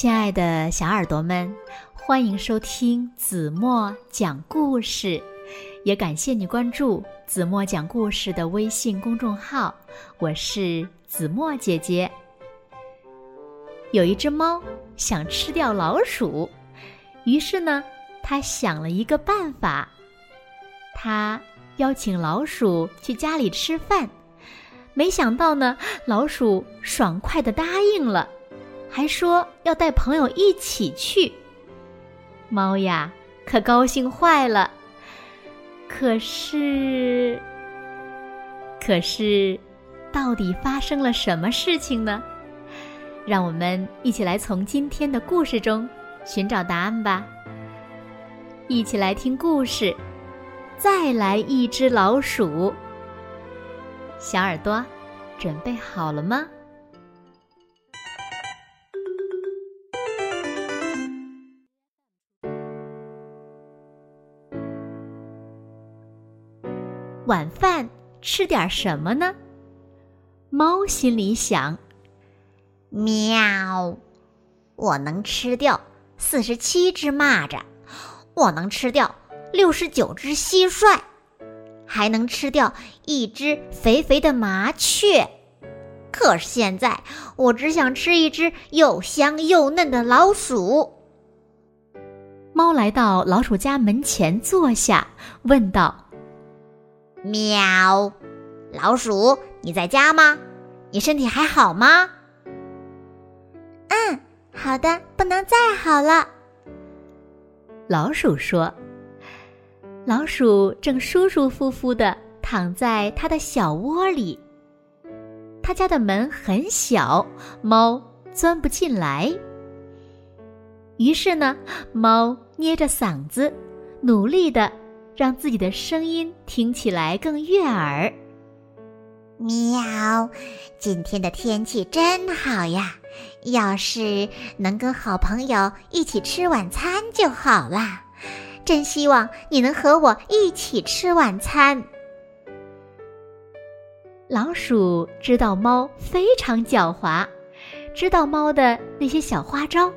亲爱的小耳朵们，欢迎收听子墨讲故事，也感谢你关注子墨讲故事的微信公众号。我是子墨姐姐。有一只猫想吃掉老鼠，于是呢，它想了一个办法，它邀请老鼠去家里吃饭，没想到呢，老鼠爽快的答应了。还说要带朋友一起去，猫呀可高兴坏了。可是，可是，到底发生了什么事情呢？让我们一起来从今天的故事中寻找答案吧。一起来听故事，再来一只老鼠。小耳朵，准备好了吗？晚饭吃点什么呢？猫心里想：“喵，我能吃掉四十七只蚂蚱，我能吃掉六十九只蟋蟀，还能吃掉一只肥肥的麻雀。可是现在，我只想吃一只又香又嫩的老鼠。”猫来到老鼠家门前坐下，问道。喵，老鼠，你在家吗？你身体还好吗？嗯，好的，不能再好了。老鼠说：“老鼠正舒舒服服的躺在它的小窝里。他家的门很小，猫钻不进来。于是呢，猫捏着嗓子，努力的。”让自己的声音听起来更悦耳。喵，今天的天气真好呀！要是能跟好朋友一起吃晚餐就好啦。真希望你能和我一起吃晚餐。老鼠知道猫非常狡猾，知道猫的那些小花招，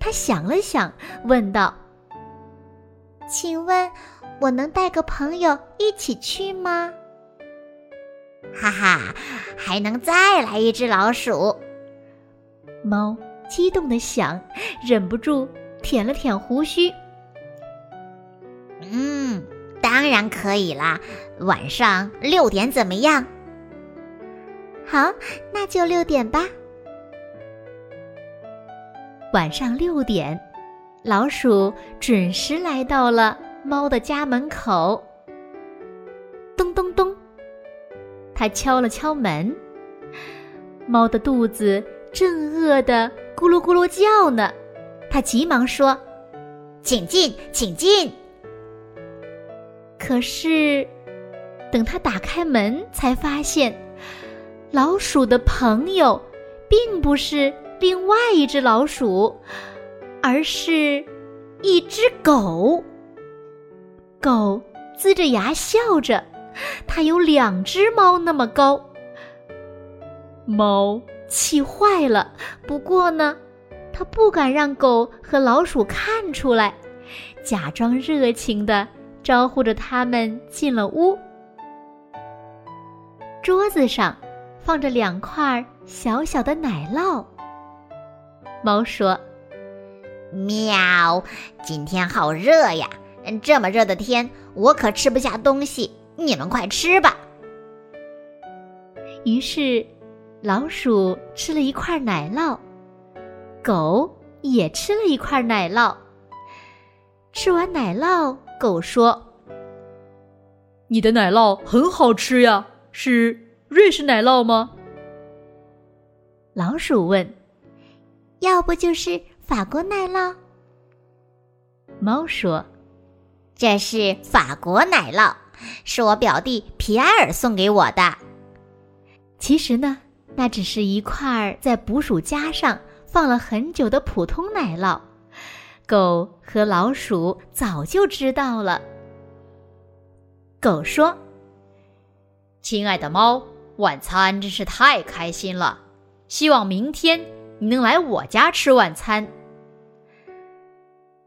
他想了想，问道：“请问？”我能带个朋友一起去吗？哈哈，还能再来一只老鼠！猫激动的想，忍不住舔了舔胡须。嗯，当然可以啦。晚上六点怎么样？好，那就六点吧。晚上六点，老鼠准时来到了。猫的家门口，咚咚咚，它敲了敲门。猫的肚子正饿得咕噜咕噜叫呢，它急忙说：“请进，请进。”可是，等他打开门，才发现，老鼠的朋友并不是另外一只老鼠，而是一只狗。狗呲着牙笑着，它有两只猫那么高。猫气坏了，不过呢，它不敢让狗和老鼠看出来，假装热情的招呼着他们进了屋。桌子上放着两块小小的奶酪。猫说：“喵，今天好热呀。”这么热的天，我可吃不下东西。你们快吃吧。于是，老鼠吃了一块奶酪，狗也吃了一块奶酪。吃完奶酪，狗说：“你的奶酪很好吃呀，是瑞士奶酪吗？”老鼠问：“要不就是法国奶酪？”猫说。这是法国奶酪，是我表弟皮埃尔送给我的。其实呢，那只是一块在捕鼠夹上放了很久的普通奶酪。狗和老鼠早就知道了。狗说：“亲爱的猫，晚餐真是太开心了，希望明天你能来我家吃晚餐。”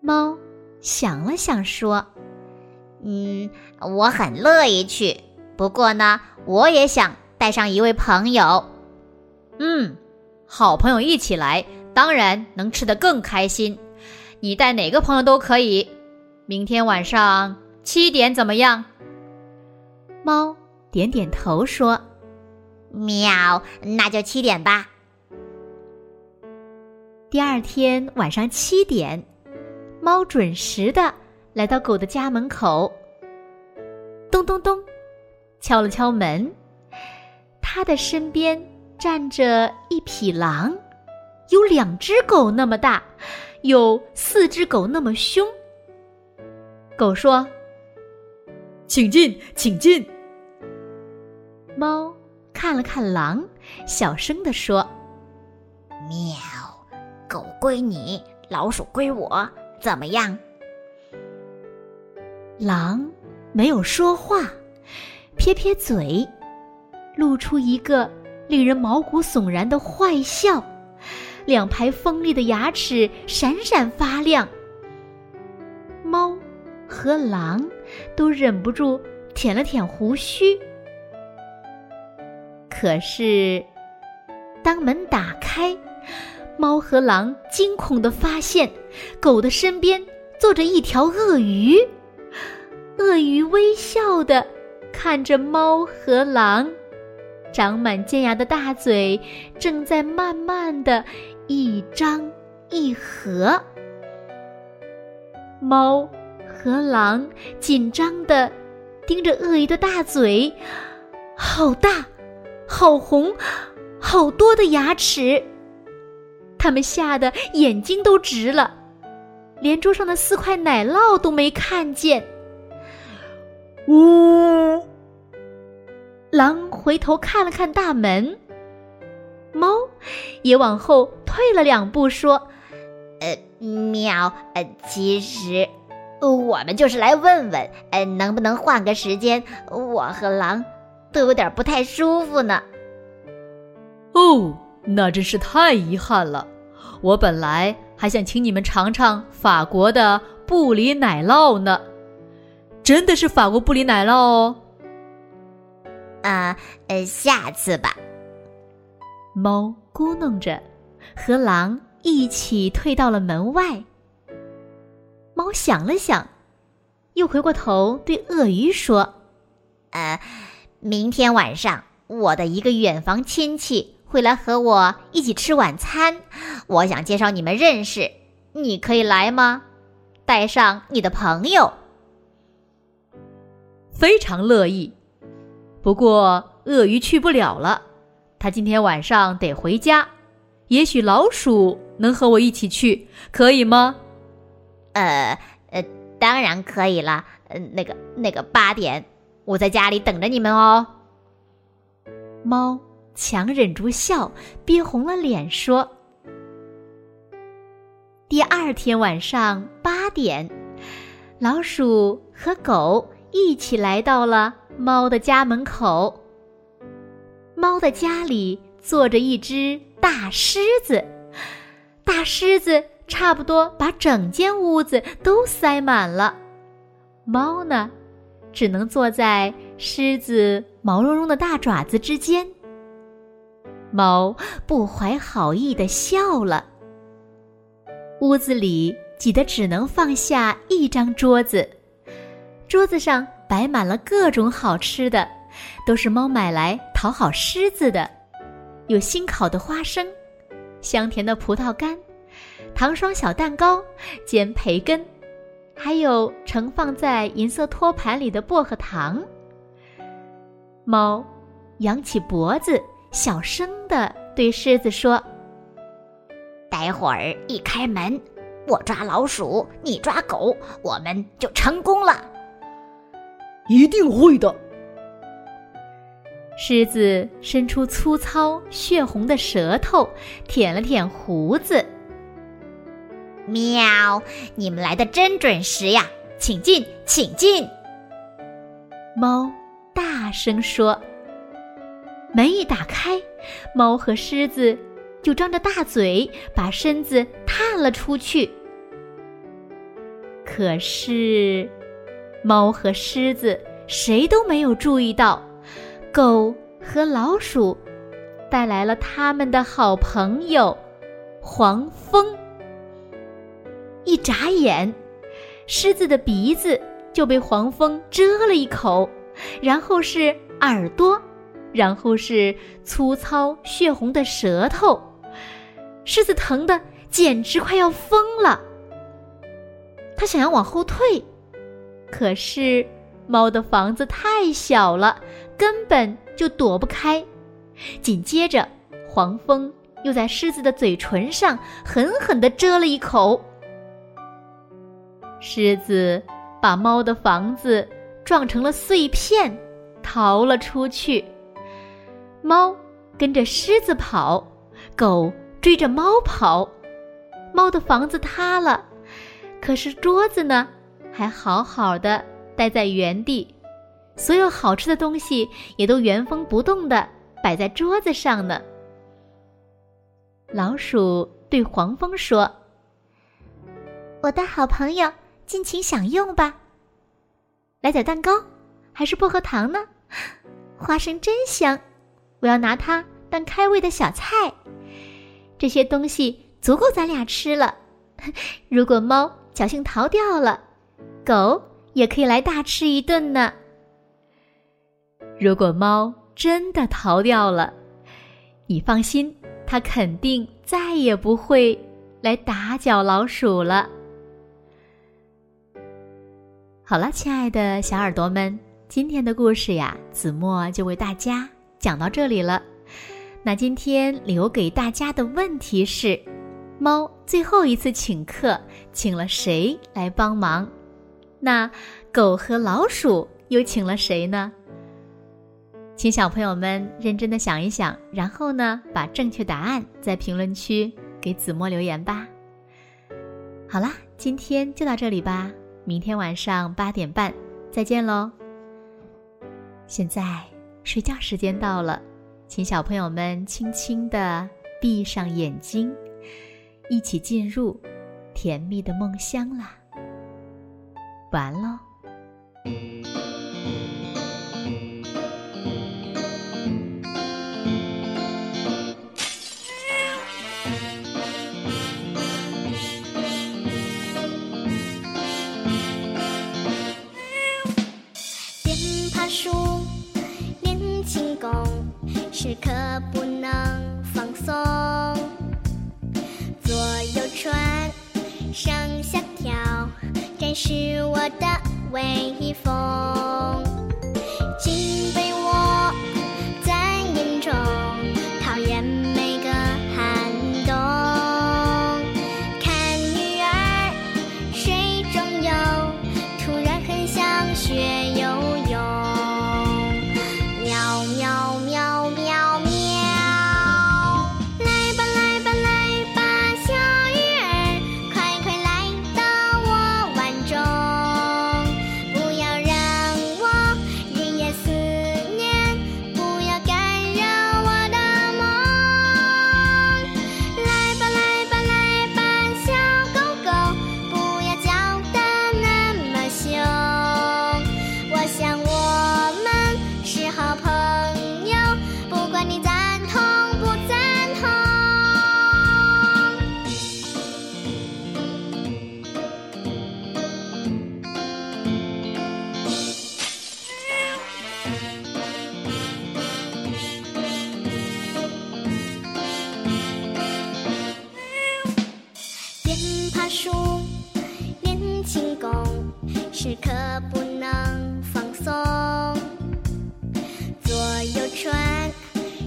猫想了想说：“嗯，我很乐意去。不过呢，我也想带上一位朋友。嗯，好朋友一起来，当然能吃得更开心。你带哪个朋友都可以。明天晚上七点怎么样？”猫点点头说：“喵，那就七点吧。”第二天晚上七点。猫准时的来到狗的家门口，咚咚咚，敲了敲门。他的身边站着一匹狼，有两只狗那么大，有四只狗那么凶。狗说：“请进，请进。”猫看了看狼，小声地说：“喵，狗归你，老鼠归我。”怎么样？狼没有说话，撇撇嘴，露出一个令人毛骨悚然的坏笑，两排锋利的牙齿闪闪发亮。猫和狼都忍不住舔了舔胡须。可是，当门打开。猫和狼惊恐地发现，狗的身边坐着一条鳄鱼。鳄鱼微笑地看着猫和狼，长满尖牙的大嘴正在慢慢的一张一合。猫和狼紧张地盯着鳄鱼的大嘴，好大，好红，好多的牙齿。他们吓得眼睛都直了，连桌上的四块奶酪都没看见。呜！狼回头看了看大门，猫也往后退了两步，说：“呃，喵，呃，其实我们就是来问问，呃，能不能换个时间？我和狼都有点不太舒服呢。”哦。那真是太遗憾了，我本来还想请你们尝尝法国的布里奶酪呢，真的是法国布里奶酪哦。啊，呃，下次吧。猫咕哝着，和狼一起退到了门外。猫想了想，又回过头对鳄鱼说：“呃，明天晚上我的一个远房亲戚。”会来和我一起吃晚餐，我想介绍你们认识，你可以来吗？带上你的朋友，非常乐意。不过鳄鱼去不了了，他今天晚上得回家。也许老鼠能和我一起去，可以吗？呃呃，当然可以了。呃，那个那个八点，我在家里等着你们哦。猫。强忍住笑，憋红了脸说：“第二天晚上八点，老鼠和狗一起来到了猫的家门口。猫的家里坐着一只大狮子，大狮子差不多把整间屋子都塞满了。猫呢，只能坐在狮子毛茸茸的大爪子之间。”猫不怀好意的笑了。屋子里挤得只能放下一张桌子，桌子上摆满了各种好吃的，都是猫买来讨好狮子的。有新烤的花生，香甜的葡萄干，糖霜小蛋糕，煎培根，还有盛放在银色托盘里的薄荷糖。猫扬起脖子。小声的对狮子说：“待会儿一开门，我抓老鼠，你抓狗，我们就成功了。”一定会的。狮子伸出粗糙血红的舌头，舔了舔胡子。喵！你们来的真准时呀，请进，请进。猫大声说。门一打开，猫和狮子就张着大嘴，把身子探了出去。可是，猫和狮子谁都没有注意到，狗和老鼠带来了他们的好朋友黄蜂。一眨眼，狮子的鼻子就被黄蜂蛰了一口，然后是耳朵，然后是粗糙血红的舌头。狮子疼的简直快要疯了，他想要往后退，可是猫的房子太小了，根本就躲不开。紧接着，黄蜂又在狮子的嘴唇上狠狠地蛰了一口。狮子把猫的房子撞成了碎片，逃了出去。猫跟着狮子跑，狗追着猫跑。猫的房子塌了，可是桌子呢，还好好的待在原地。所有好吃的东西也都原封不动的摆在桌子上呢。老鼠对黄蜂说：“我的好朋友。”尽情享用吧。来点蛋糕，还是薄荷糖呢？花生真香，我要拿它当开胃的小菜。这些东西足够咱俩吃了。如果猫侥幸逃掉了，狗也可以来大吃一顿呢。如果猫真的逃掉了，你放心，它肯定再也不会来打搅老鼠了。好了，亲爱的小耳朵们，今天的故事呀，子墨就为大家讲到这里了。那今天留给大家的问题是：猫最后一次请客，请了谁来帮忙？那狗和老鼠又请了谁呢？请小朋友们认真的想一想，然后呢，把正确答案在评论区给子墨留言吧。好啦，今天就到这里吧。明天晚上八点半，再见喽。现在睡觉时间到了，请小朋友们轻轻的闭上眼睛，一起进入甜蜜的梦乡啦。完喽。时刻不能放松，左右穿，上下是我的微风，竟被我，在眼中讨厌每个寒冬。看女儿水中游，突然很想学游。轻功。时刻不能放松，左右穿，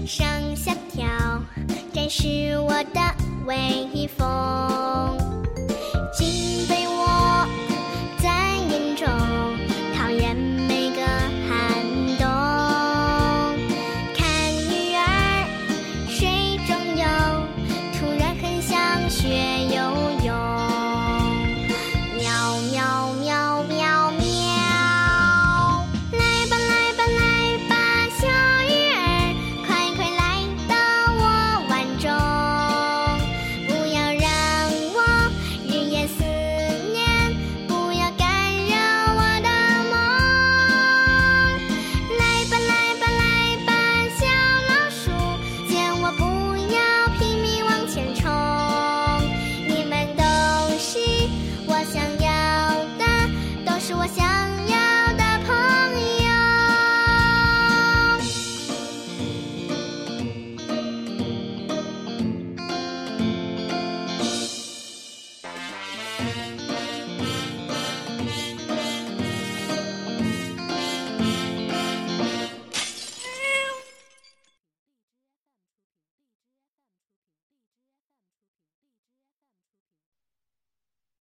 上下跳，展示我的威风。